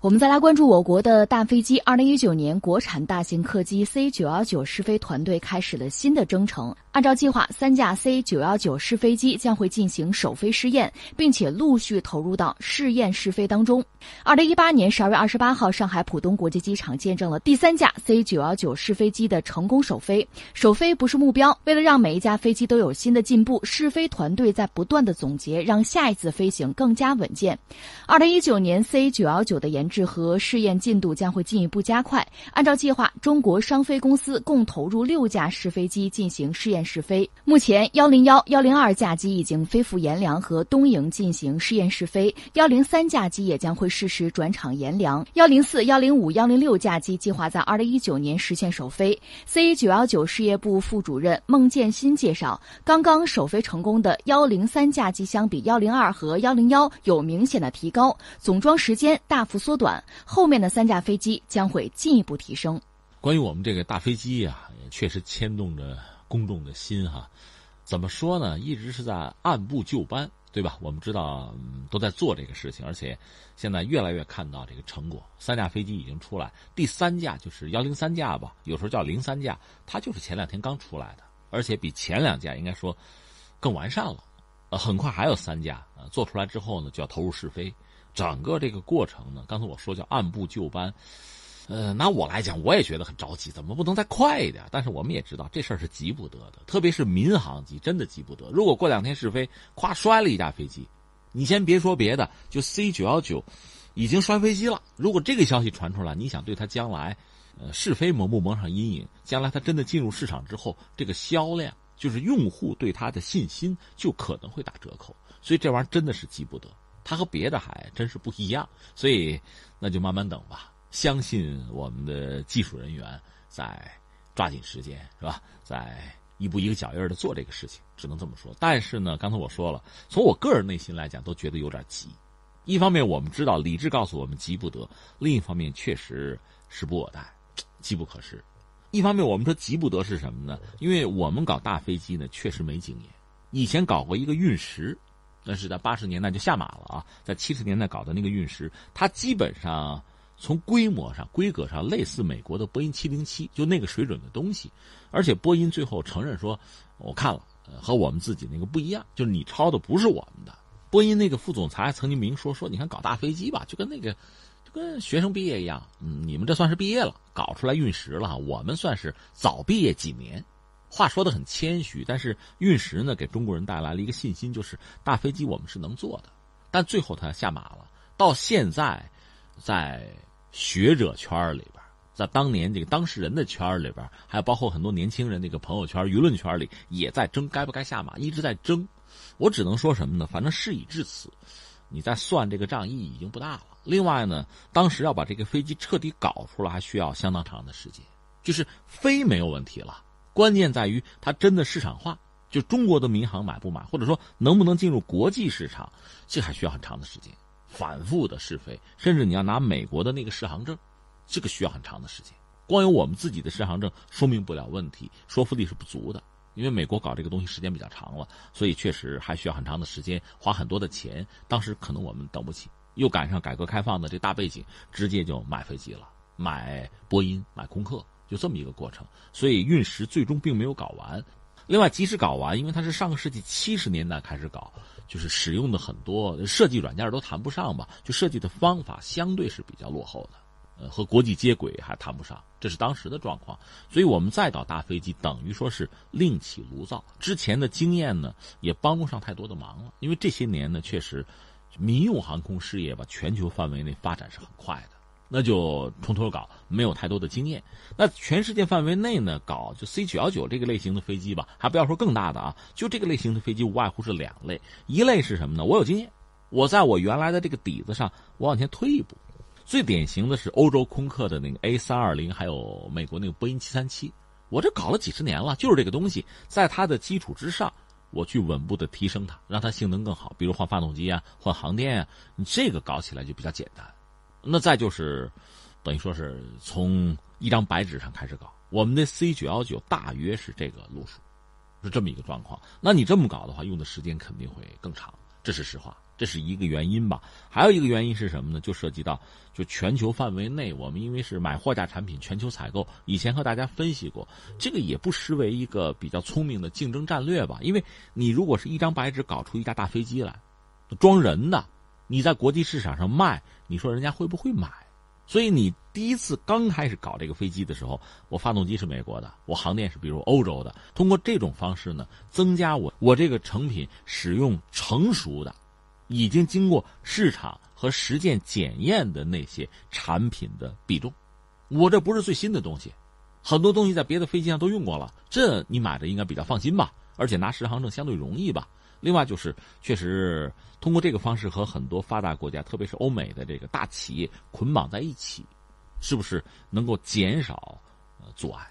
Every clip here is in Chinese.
我们再来关注我国的大飞机。二零一九年，国产大型客机 C 九幺九试飞团队开始了新的征程。按照计划，三架 C 九幺九试飞机将会进行首飞试验，并且陆续投入到试验试飞当中。二零一八年十二月二十八号，上海浦东国际机场见证了第三架 C 九幺九试飞机的成功首飞。首飞不是目标，为了让每一架飞机都有新的进步，试飞团队在不断的总结，让下一次飞行更加稳健。二零一九年 C 九幺九的研制和试验进度将会进一步加快。按照计划，中国商飞公司共投入六架试飞机进行试验试飞。目前，幺零幺、幺零二架机已经飞赴阎良和东营进行试验试飞，幺零三架机也将会适时转场阎良。幺零四、幺零五、幺零六架机计划在二零一九年实现首飞。C 九幺九事业部副主任孟建新介绍，刚刚首飞成功的幺零三架机相比幺零二和幺零幺有明显的提高，总装时间大幅缩。短后面的三架飞机将会进一步提升。关于我们这个大飞机呀，也确实牵动着公众的心哈。怎么说呢？一直是在按部就班，对吧？我们知道都在做这个事情，而且现在越来越看到这个成果。三架飞机已经出来，第三架就是幺零三架吧，有时候叫零三架，它就是前两天刚出来的，而且比前两架应该说更完善了。呃，很快还有三架呃做出来之后呢，就要投入试飞。整个这个过程呢，刚才我说叫按部就班，呃，拿我来讲，我也觉得很着急，怎么不能再快一点？但是我们也知道这事儿是急不得的，特别是民航机真的急不得。如果过两天试飞，咵摔了一架飞机，你先别说别的，就 C 九幺九已经摔飞机了。如果这个消息传出来，你想对它将来呃试飞蒙不蒙上阴影？将来它真的进入市场之后，这个销量就是用户对它的信心就可能会打折扣。所以这玩意儿真的是急不得。它和别的还真是不一样，所以那就慢慢等吧。相信我们的技术人员在抓紧时间，是吧？在一步一个脚印的做这个事情，只能这么说。但是呢，刚才我说了，从我个人内心来讲，都觉得有点急。一方面我们知道理智告诉我们急不得，另一方面确实时不我待，机不可失。一方面我们说急不得是什么呢？因为我们搞大飞机呢，确实没经验。以前搞过一个运十。那是在八十年代就下马了啊，在七十年代搞的那个运十，它基本上从规模上、规格上类似美国的波音七零七，就那个水准的东西。而且波音最后承认说，我看了，和我们自己那个不一样，就是你抄的不是我们的。波音那个副总裁曾经明说说，你看搞大飞机吧，就跟那个就跟学生毕业一样，嗯，你们这算是毕业了，搞出来运十了，我们算是早毕业几年。话说的很谦虚，但是运十呢给中国人带来了一个信心，就是大飞机我们是能做的。但最后他下马了。到现在，在学者圈里边，在当年这个当事人的圈里边，还有包括很多年轻人那个朋友圈、舆论圈里，也在争该不该下马，一直在争。我只能说什么呢？反正事已至此，你再算这个账意义已经不大了。另外呢，当时要把这个飞机彻底搞出来，还需要相当长的时间。就是飞没有问题了。关键在于它真的市场化，就中国的民航买不买，或者说能不能进入国际市场，这还需要很长的时间，反复的试飞，甚至你要拿美国的那个适航证，这个需要很长的时间。光有我们自己的适航证说明不了问题，说服力是不足的。因为美国搞这个东西时间比较长了，所以确实还需要很长的时间，花很多的钱。当时可能我们等不起，又赶上改革开放的这大背景，直接就买飞机了，买波音，买空客。就这么一个过程，所以运十最终并没有搞完。另外，即使搞完，因为它是上个世纪七十年代开始搞，就是使用的很多设计软件都谈不上吧，就设计的方法相对是比较落后的，呃，和国际接轨还谈不上，这是当时的状况。所以我们再搞大飞机，等于说是另起炉灶。之前的经验呢，也帮不上太多的忙了，因为这些年呢，确实民用航空事业吧，全球范围内发展是很快的。那就从头搞，没有太多的经验。那全世界范围内呢，搞就 C 九幺九这个类型的飞机吧，还不要说更大的啊，就这个类型的飞机无外乎是两类，一类是什么呢？我有经验，我在我原来的这个底子上，我往前推一步。最典型的是欧洲空客的那个 A 三二零，还有美国那个波音七三七，我这搞了几十年了，就是这个东西，在它的基础之上，我去稳步的提升它，让它性能更好，比如换发动机啊，换航电啊，你这个搞起来就比较简单。那再就是，等于说是从一张白纸上开始搞。我们的 C 九幺九大约是这个路数，是这么一个状况。那你这么搞的话，用的时间肯定会更长，这是实话。这是一个原因吧。还有一个原因是什么呢？就涉及到就全球范围内，我们因为是买货架产品全球采购，以前和大家分析过，这个也不失为一个比较聪明的竞争战略吧。因为你如果是一张白纸搞出一架大飞机来，装人的，你在国际市场上卖，你说人家会不会买？所以你第一次刚开始搞这个飞机的时候，我发动机是美国的，我航电是比如欧洲的，通过这种方式呢，增加我我这个成品使用成熟的，已经经过市场和实践检验的那些产品的比重。我这不是最新的东西，很多东西在别的飞机上都用过了，这你买着应该比较放心吧？而且拿适航证相对容易吧？另外就是，确实通过这个方式和很多发达国家，特别是欧美的这个大企业捆绑在一起，是不是能够减少呃阻碍？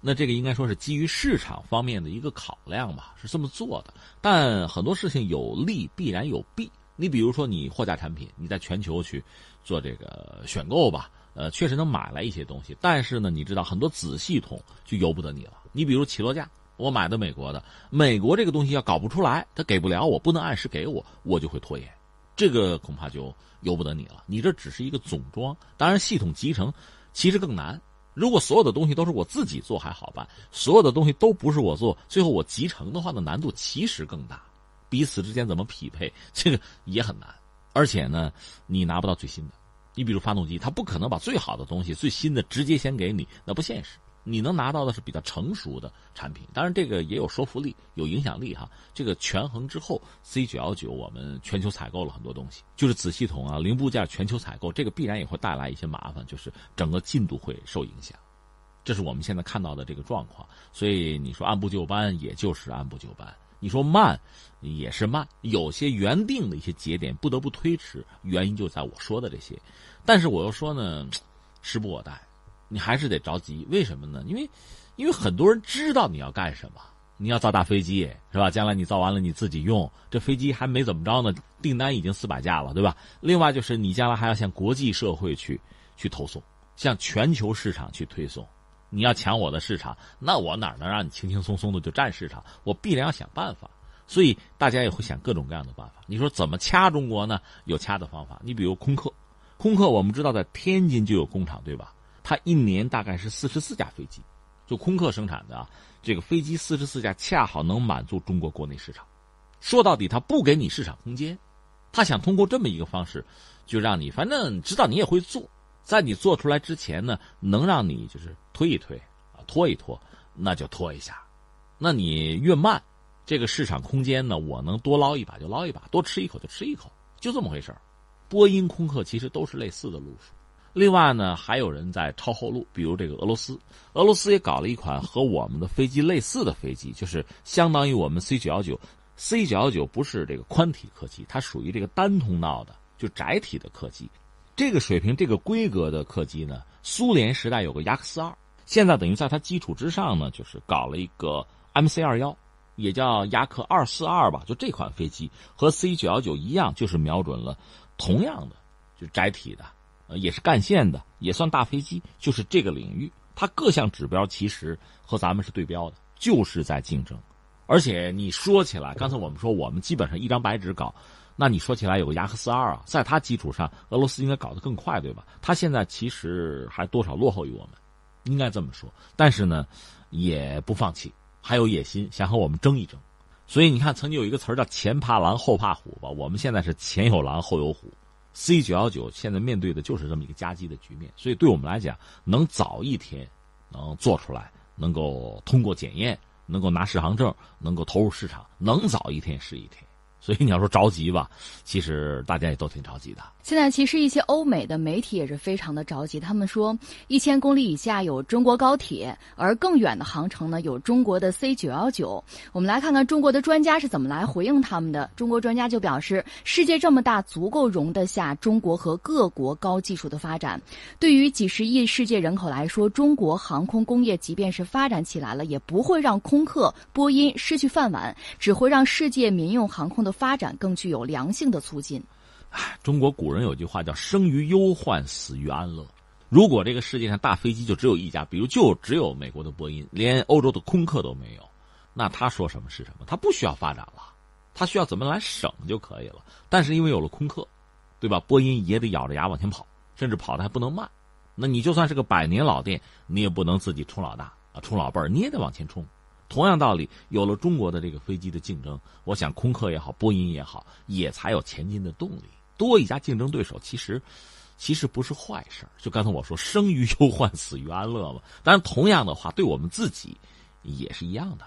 那这个应该说是基于市场方面的一个考量吧，是这么做的。但很多事情有利必然有弊。你比如说，你货架产品，你在全球去做这个选购吧，呃，确实能买来一些东西。但是呢，你知道很多子系统就由不得你了。你比如起落架。我买的美国的，美国这个东西要搞不出来，他给不了我，不能按时给我，我就会拖延，这个恐怕就由不得你了。你这只是一个总装，当然系统集成其实更难。如果所有的东西都是我自己做还好办，所有的东西都不是我做，最后我集成的话呢，难度其实更大，彼此之间怎么匹配，这个也很难。而且呢，你拿不到最新的，你比如发动机，它不可能把最好的东西、最新的直接先给你，那不现实。你能拿到的是比较成熟的产品，当然这个也有说服力、有影响力哈。这个权衡之后，C 九幺九我们全球采购了很多东西，就是子系统啊、零部件全球采购，这个必然也会带来一些麻烦，就是整个进度会受影响。这是我们现在看到的这个状况。所以你说按部就班，也就是按部就班；你说慢，也是慢。有些原定的一些节点不得不推迟，原因就在我说的这些。但是我又说呢，时不我待。你还是得着急，为什么呢？因为，因为很多人知道你要干什么，你要造大飞机，是吧？将来你造完了你自己用，这飞机还没怎么着呢，订单已经四百架了，对吧？另外就是你将来还要向国际社会去去投送，向全球市场去推送。你要抢我的市场，那我哪能让你轻轻松松的就占市场？我必然要想办法。所以大家也会想各种各样的办法。你说怎么掐中国呢？有掐的方法。你比如空客，空客我们知道在天津就有工厂，对吧？它一年大概是四十四架飞机，就空客生产的啊，这个飞机四十四架恰好能满足中国国内市场。说到底，他不给你市场空间，他想通过这么一个方式，就让你反正知道你也会做，在你做出来之前呢，能让你就是推一推啊，拖一拖，那就拖一下。那你越慢，这个市场空间呢，我能多捞一把就捞一把，多吃一口就吃一口，就这么回事波音、空客其实都是类似的路数。另外呢，还有人在抄后路，比如这个俄罗斯，俄罗斯也搞了一款和我们的飞机类似的飞机，就是相当于我们 C 九幺九，C 九幺九不是这个宽体客机，它属于这个单通道的，就窄体的客机。这个水平、这个规格的客机呢，苏联时代有个雅克斯二，现在等于在它基础之上呢，就是搞了一个 MC 二幺，也叫雅克二四二吧，就这款飞机和 C 九幺九一样，就是瞄准了同样的，就窄体的。呃，也是干线的，也算大飞机，就是这个领域，它各项指标其实和咱们是对标的，就是在竞争。而且你说起来，刚才我们说我们基本上一张白纸搞，那你说起来有个雅克斯二啊，在它基础上，俄罗斯应该搞得更快，对吧？它现在其实还多少落后于我们，应该这么说。但是呢，也不放弃，还有野心，想和我们争一争。所以你看，曾经有一个词儿叫“前怕狼后怕虎”吧，我们现在是前有狼后有虎。C 九幺九现在面对的就是这么一个夹击的局面，所以对我们来讲，能早一天能做出来，能够通过检验，能够拿适航证，能够投入市场，能早一天是一天。所以你要说着急吧，其实大家也都挺着急的。现在其实一些欧美的媒体也是非常的着急，他们说一千公里以下有中国高铁，而更远的航程呢有中国的 C 九幺九。我们来看看中国的专家是怎么来回应他们的。中国专家就表示，世界这么大，足够容得下中国和各国高技术的发展。对于几十亿世界人口来说，中国航空工业即便是发展起来了，也不会让空客、波音失去饭碗，只会让世界民用航空的发展更具有良性的促进。中国古人有句话叫“生于忧患，死于安乐”。如果这个世界上大飞机就只有一家，比如就只有美国的波音，连欧洲的空客都没有，那他说什么是什么？他不需要发展了，他需要怎么来省就可以了。但是因为有了空客，对吧？波音也得咬着牙往前跑，甚至跑的还不能慢。那你就算是个百年老店，你也不能自己冲老大啊，冲老辈儿，你也得往前冲。同样道理，有了中国的这个飞机的竞争，我想空客也好，波音也好，也才有前进的动力。多一家竞争对手，其实其实不是坏事就刚才我说，生于忧患，死于安乐嘛。当然，同样的话，对我们自己也是一样的。